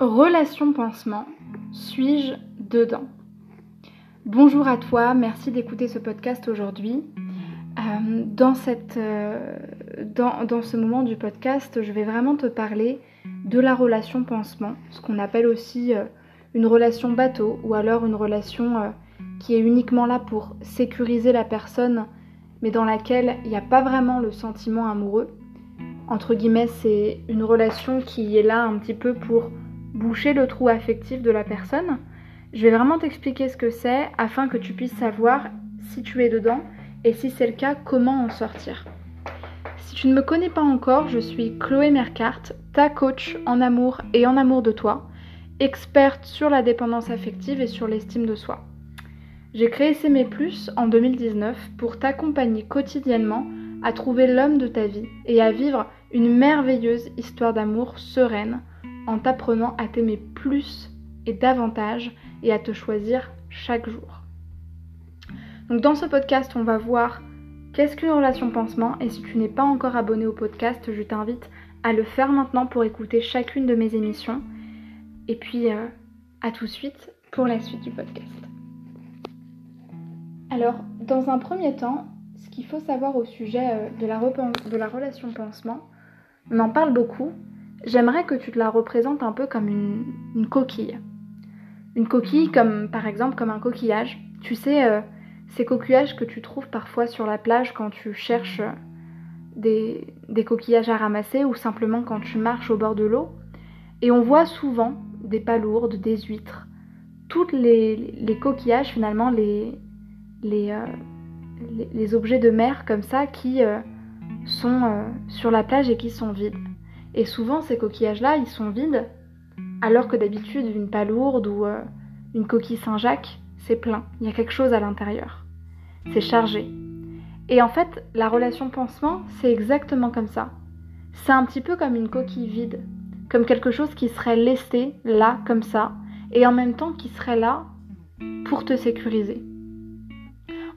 Relation pansement, suis-je dedans? Bonjour à toi, merci d'écouter ce podcast aujourd'hui. Euh, euh, dans, ce moment du podcast, je vais vraiment te parler de la relation pansement, ce qu'on appelle aussi euh, une relation bateau ou alors une relation qui est uniquement là pour sécuriser la personne, mais dans laquelle il n'y a pas vraiment le sentiment amoureux. Entre guillemets, c'est une relation qui est là un petit peu pour boucher le trou affectif de la personne. Je vais vraiment t'expliquer ce que c'est afin que tu puisses savoir si tu es dedans et si c'est le cas, comment en sortir. Si tu ne me connais pas encore, je suis Chloé Mercart, ta coach en amour et en amour de toi, experte sur la dépendance affective et sur l'estime de soi. J'ai créé S'aimer en 2019 pour t'accompagner quotidiennement à trouver l'homme de ta vie et à vivre une merveilleuse histoire d'amour sereine en t'apprenant à t'aimer plus et davantage et à te choisir chaque jour. Donc dans ce podcast, on va voir qu'est-ce qu'une relation pansement et si tu n'es pas encore abonné au podcast, je t'invite à le faire maintenant pour écouter chacune de mes émissions. Et puis euh, à tout de suite pour la suite du podcast. Alors, dans un premier temps, ce qu'il faut savoir au sujet euh, de la, de la relation pansement, on en parle beaucoup, j'aimerais que tu te la représentes un peu comme une, coquille. Une coquille comme par exemple comme un coquillage. Tu sais, euh, ces coquillages que tu trouves parfois sur la plage quand tu cherches euh, des, coquillages à ramasser ou simplement quand tu marches au bord de l'eau. Et on voit souvent des palourdes, des huîtres, toutes les, coquillages finalement, euh, les, objets de mer comme ça qui sont sur la plage et qui sont vides. Et souvent, ces coquillages-là, ils sont vides, alors que d'habitude, une palourde ou euh, une coquille Saint-Jacques, c'est plein. Il y a quelque chose à l'intérieur. C'est chargé. Et en fait, la relation pansement, c'est exactement comme ça. C'est un petit peu comme une coquille vide, comme quelque chose qui serait laissé là, comme ça, et en même temps qui serait là pour te sécuriser.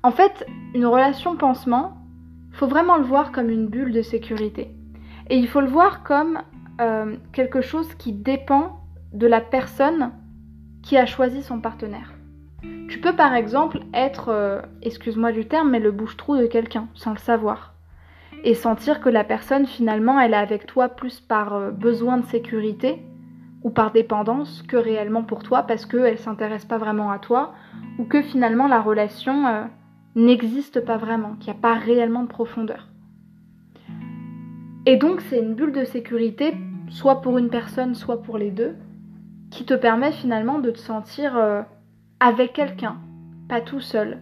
En fait, une relation pansement, faut vraiment le voir comme une bulle de sécurité. Et il faut le voir comme euh, quelque chose qui dépend de la personne qui a choisi son partenaire. Tu peux par exemple être, euh, excuse-moi du terme, mais le bouche-trou de quelqu'un, sans le savoir. Et sentir que la personne finalement elle est avec toi plus par euh, besoin de sécurité ou par dépendance que réellement pour toi parce qu'elle s'intéresse pas vraiment à toi ou que finalement la relation n'existe pas vraiment, qu'il n'y a pas réellement de profondeur. Et donc c'est une bulle de sécurité, soit pour une personne, soit pour les deux, qui te permet finalement de te sentir euh, avec quelqu'un, pas tout seul,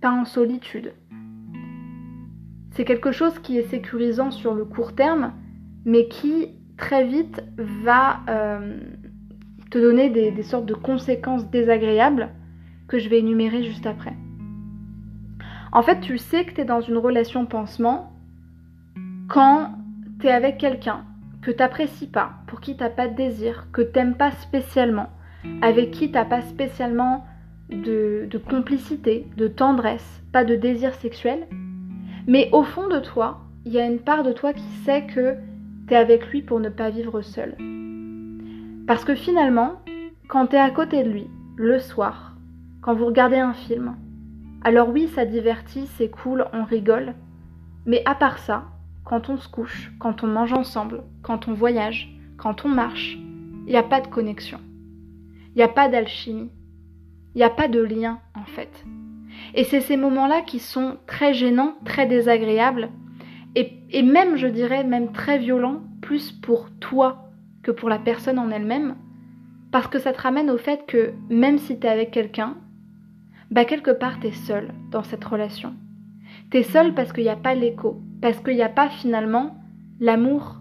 pas en solitude. C'est quelque chose qui est sécurisant sur le court terme, mais qui très vite va euh, te donner des, des sortes de conséquences désagréables que je vais énumérer juste après. En fait, tu sais que tu es dans une relation pansement quand avec quelqu'un que t'apprécies pas, pour qui t'as pas de désir, que t'aimes pas spécialement, avec qui t'as pas spécialement de, de complicité, de tendresse, pas de désir sexuel, mais au fond de toi, il y a une part de toi qui sait que t'es avec lui pour ne pas vivre seul. Parce que finalement, quand t'es à côté de lui, le soir, quand vous regardez un film, alors oui, ça divertit, c'est cool, on rigole, mais à part ça, quand on se couche, quand on mange ensemble, quand on voyage, quand on marche, il n'y a pas de connexion. Il n'y a pas d'alchimie. Il n'y a pas de lien, en fait. Et c'est ces moments-là qui sont très gênants, très désagréables, et, et, même, je dirais, même très violents, plus pour toi que pour la personne en elle-même, parce que ça te ramène au fait que même si tu es avec quelqu'un, bah quelque part tu es seul dans cette relation. Tu es seul parce qu'il n'y a pas l'écho, parce qu'il n'y a pas finalement l'amour,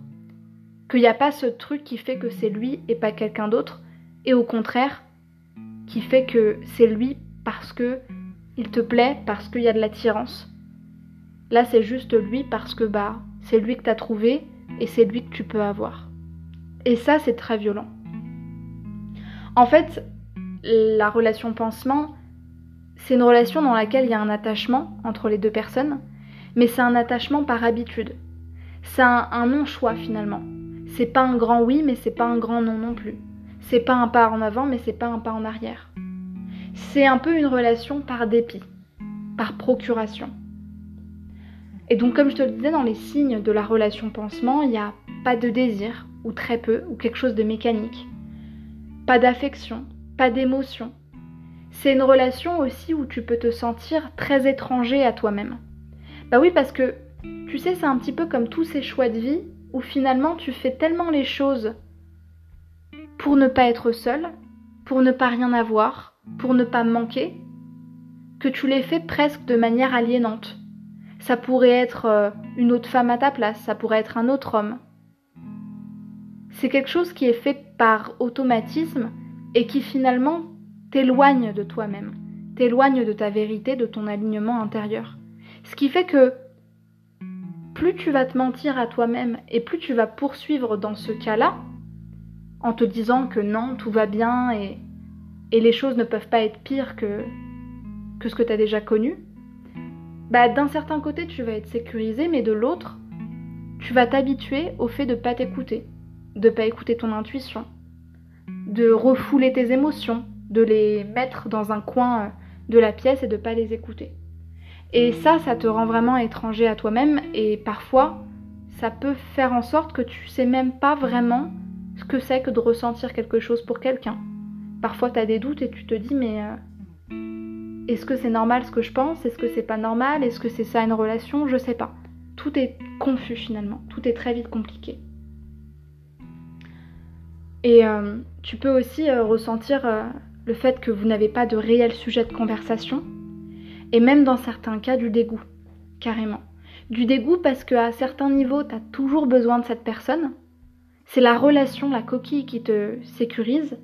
qu'il n'y a pas ce truc qui fait que c'est lui et pas quelqu'un d'autre, et au contraire, qui fait que c'est lui parce que il te plaît, parce qu'il y a de l'attirance. Là, c'est juste lui parce que bah, c'est lui que tu as trouvé et c'est lui que tu peux avoir. Et ça, c'est très violent. En fait, la relation pansement, c'est une relation dans laquelle il y a un attachement entre les deux personnes, mais c'est un attachement par habitude. C'est un, non-choix finalement. C'est pas un grand oui, mais c'est pas un grand non non plus. C'est pas un pas en avant, mais c'est pas un pas en arrière. C'est un peu une relation par dépit, par procuration. Et donc, comme je te le disais, dans les signes de la relation pansement, il n'y a pas de désir, ou très peu, ou quelque chose de mécanique. Pas d'affection, pas d'émotion. C'est une relation aussi où tu peux te sentir très étranger à toi-même. Bah oui, parce que, tu sais, c'est un petit peu comme tous ces choix de vie où finalement tu fais tellement les choses pour ne pas être seul, pour ne pas rien avoir, pour ne pas manquer, que tu les fais presque de manière aliénante. Ça pourrait être euh, une autre femme à ta place, ça pourrait être un autre homme. C'est quelque chose qui est fait par automatisme et qui finalement t'éloigne de toi-même, t'éloigne de ta vérité, de ton alignement intérieur. Ce qui fait que plus tu vas te mentir à toi-même et plus tu vas poursuivre dans ce cas-là, en te disant que non, tout va bien et, les choses ne peuvent pas être pires que, que ce que tu as déjà connu, bah, d'un certain côté tu vas être sécurisé, mais de l'autre, tu vas t'habituer au fait de ne pas t'écouter, de ne pas écouter ton intuition, de refouler tes émotions, de les mettre dans un coin euh, de la pièce et de ne pas les écouter. Et ça, ça te rend vraiment étranger à toi-même et parfois, ça peut faire en sorte que tu sais même pas vraiment ce que c'est que de ressentir quelque chose pour quelqu'un. Parfois, tu as des doutes et tu te dis, mais euh, est-ce que c'est normal ce que je pense? Est-ce que c'est pas normal? Est-ce que c'est ça une relation? Je sais pas. Tout est confus finalement. Tout est très vite compliqué. Et euh, tu peux aussi euh, ressentir le fait que vous n'avez pas de réel sujet de conversation. Et même dans certains cas, du dégoût. Carrément. Du dégoût parce qu'à certains niveaux, tu as toujours besoin de cette personne c'est la relation, la coquille qui te sécurise,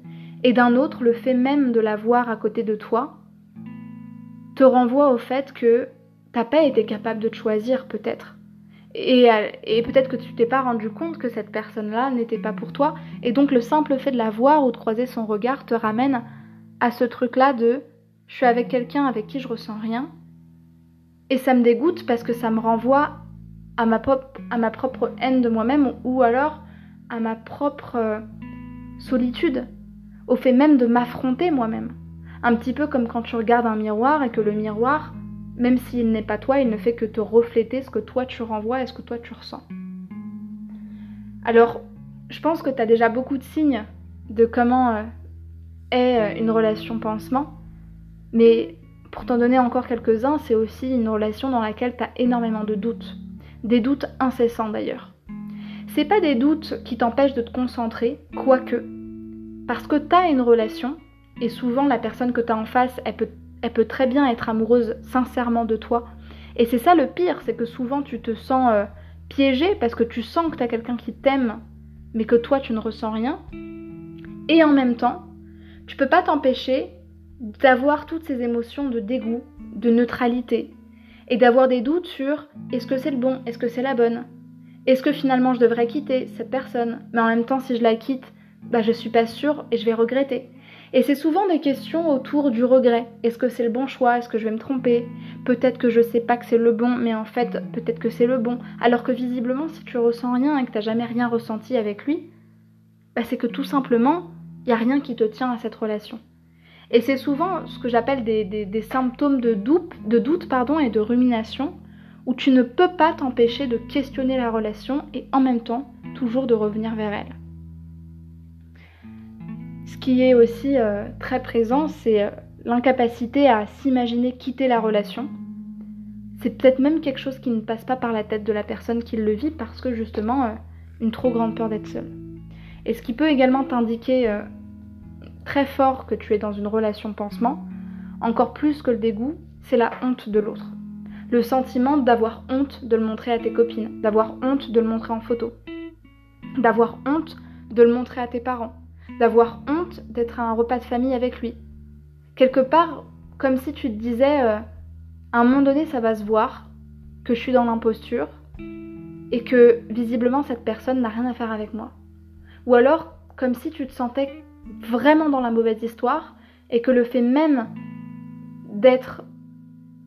et d'un autre, le fait même de la voir à côté de toi te renvoie au fait que t'as pas été capable de te choisir peut-être. Et, et peut-être que tu t'es pas rendu compte que cette personne-là n'était pas pour toi, et donc le simple fait de la voir ou de croiser son regard te ramène à ce truc-là de je suis avec quelqu'un avec qui je ressens rien, et ça me dégoûte parce que ça me renvoie à ma, à ma propre haine de moi-même, ou alors à ma propre euh, solitude, au fait même de m'affronter moi-même. Un petit peu comme quand tu regardes un miroir et que le miroir, même s'il n'est pas toi, il ne fait que te refléter ce que toi tu renvoies et ce que toi tu ressens. Alors, je pense que tu as déjà beaucoup de signes de comment euh, est euh, une relation pansement, mais pour t'en donner encore quelques-uns, c'est aussi une relation dans laquelle tu as énormément de doutes, des doutes incessants d'ailleurs. C'est pas des doutes qui t'empêchent de te concentrer, quoique. Parce que t'as une relation, et souvent la personne que t'as en face, elle peut, très bien être amoureuse sincèrement de toi. Et c'est ça le pire, c'est que souvent tu te sens euh, piégé parce que tu sens que t'as quelqu'un qui t'aime, mais que toi tu ne ressens rien. Et en même temps, tu peux pas t'empêcher d'avoir toutes ces émotions de dégoût, de neutralité, et d'avoir des doutes sur est-ce que c'est le bon, est-ce que c'est la bonne, est-ce que finalement je devrais quitter cette personne? Mais en même temps, si je la quitte, bah, je suis pas sûre et je vais regretter. Et c'est souvent des questions autour du regret. Est-ce que c'est le bon choix? Est-ce que je vais me tromper? Peut-être que je sais pas que c'est le bon, mais en fait, peut-être que c'est le bon. Alors que visiblement, si tu ressens rien et que tu n'as jamais rien ressenti avec lui, bah, c'est que tout simplement, il n'y a rien qui te tient à cette relation. Et c'est souvent ce que j'appelle des, symptômes de doute, de doute pardon, et de rumination où tu ne peux pas t'empêcher de questionner la relation et en même temps toujours de revenir vers elle. Ce qui est aussi euh, très présent, c'est euh, l'incapacité à s'imaginer quitter la relation. C'est peut-être même quelque chose qui ne passe pas par la tête de la personne qui le vit parce que justement euh, une trop grande peur d'être seule. Et ce qui peut également t'indiquer très fort que tu es dans une relation pansement, encore plus que le dégoût, c'est la honte de l'autre le sentiment d'avoir honte de le montrer à tes copines, d'avoir honte de le montrer en photo, d'avoir honte de le montrer à tes parents, d'avoir honte d'être à un repas de famille avec lui. Quelque part, comme si tu te disais, euh, à un moment donné, ça va se voir, que je suis dans l'imposture, et que visiblement cette personne n'a rien à faire avec moi. Ou alors, comme si tu te sentais vraiment dans la mauvaise histoire, et que le fait même d'être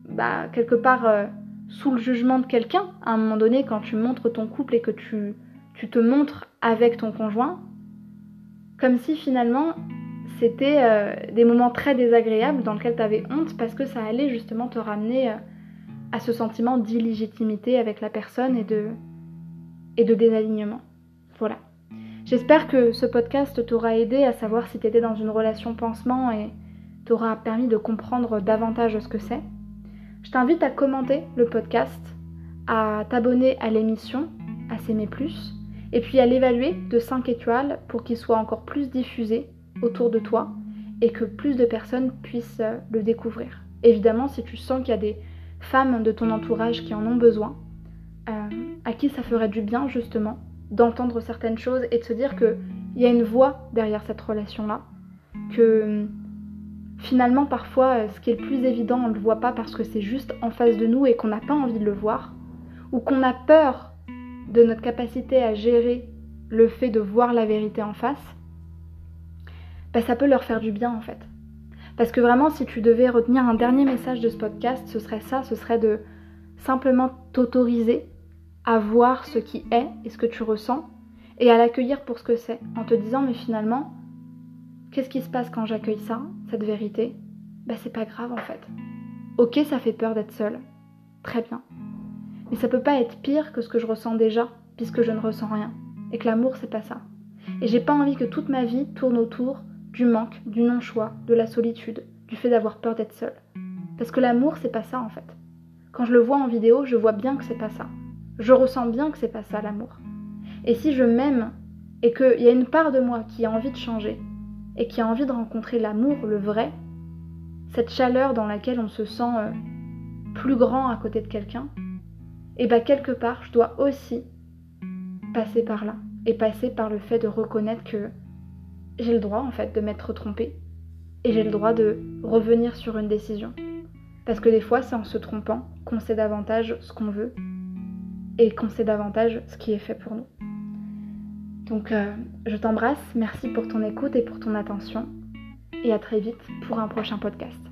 bah, quelque part euh, sous le jugement de quelqu'un, à un moment donné, quand tu montres ton couple et que tu, tu te montres avec ton conjoint, Comme si finalement c'était euh, des moments très désagréables dans lesquels tu avais honte parce que ça allait justement te ramener euh, à ce sentiment d'illégitimité avec la personne et de, et de désalignement. Voilà. J'espère que ce podcast t'aura aidé à savoir si tu étais dans une relation pansement et t'aura permis de comprendre davantage ce que c'est. Je t'invite à commenter le podcast, à t'abonner à l'émission, à s'aimer plus, et puis à l'évaluer de 5 étoiles pour qu'il soit encore plus diffusé autour de toi et que plus de personnes puissent le découvrir. Évidemment, si tu sens qu'il y a des femmes de ton entourage qui en ont besoin, euh, à qui ça ferait du bien justement d'entendre certaines choses et de se dire qu'il y a une voix derrière cette relation-là, que finalement parfois euh, ce qui est le plus évident on ne le voit pas parce que c'est juste en face de nous et qu'on n'a pas envie de le voir, ou qu'on a peur de notre capacité à gérer le fait de voir la vérité en face, bah, ça peut leur faire du bien en fait. Parce que vraiment, si tu devais retenir un dernier message de ce podcast, ce serait ça, ce serait de simplement t'autoriser à voir ce qui est et ce que tu ressens et à l'accueillir pour ce que c'est, en te disant mais finalement, qu'est-ce qui se passe quand j'accueille ça, cette vérité? Bah c'est pas grave en fait. Ok, ça fait peur d'être seule, très bien. Mais ça peut pas être pire que ce que je ressens déjà, puisque je ne ressens rien. Et que l'amour c'est pas ça. Et j'ai pas envie que toute ma vie tourne autour du manque, du non-choix, de la solitude, du fait d'avoir peur d'être seule. Parce que l'amour, c'est pas ça en fait. Quand je le vois en vidéo, je vois bien que c'est pas ça. Je ressens bien que c'est pas ça l'amour. Et si je m'aime et qu'il y a une part de moi qui a envie de changer et qui a envie de rencontrer l'amour, le vrai, cette chaleur dans laquelle on se sent euh, plus grand à côté de quelqu'un, et bien quelque part, je dois aussi passer par là et passer par le fait de reconnaître que j'ai le droit en fait de m'être trompée et j'ai le droit de revenir sur une décision. Parce que des fois, c'est en se trompant qu'on sait davantage ce qu'on veut et qu'on sait davantage ce qui est fait pour nous. Donc, euh, je t'embrasse, merci pour ton écoute et pour ton attention, et à très vite pour un prochain podcast.